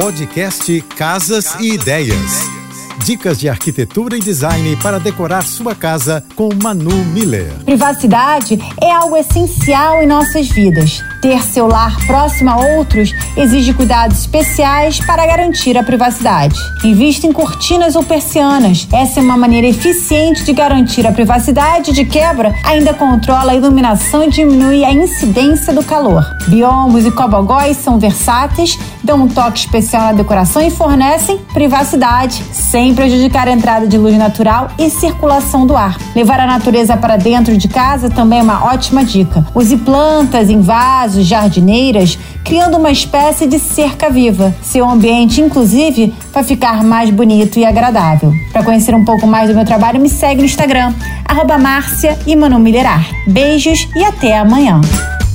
Podcast Casas e Ideias. Dicas de arquitetura e design para decorar sua casa com Manu Miller. Privacidade é algo essencial em nossas vidas. Ter seu lar próximo a outros exige cuidados especiais para garantir a privacidade. Invista em cortinas ou persianas. Essa é uma maneira eficiente de garantir a privacidade. De quebra, ainda controla a iluminação e diminui a incidência do calor. Biombos e cobogóis são versáteis, dão um toque especial na decoração e fornecem privacidade sem prejudicar a entrada de luz natural e circulação do ar. Levar a natureza para dentro de casa também é uma ótima dica. Use plantas em vasos jardineiras, criando uma espécie de cerca viva. Seu ambiente, inclusive, vai ficar mais bonito e agradável. Para conhecer um pouco mais do meu trabalho, me segue no Instagram, arroba Beijos e até amanhã.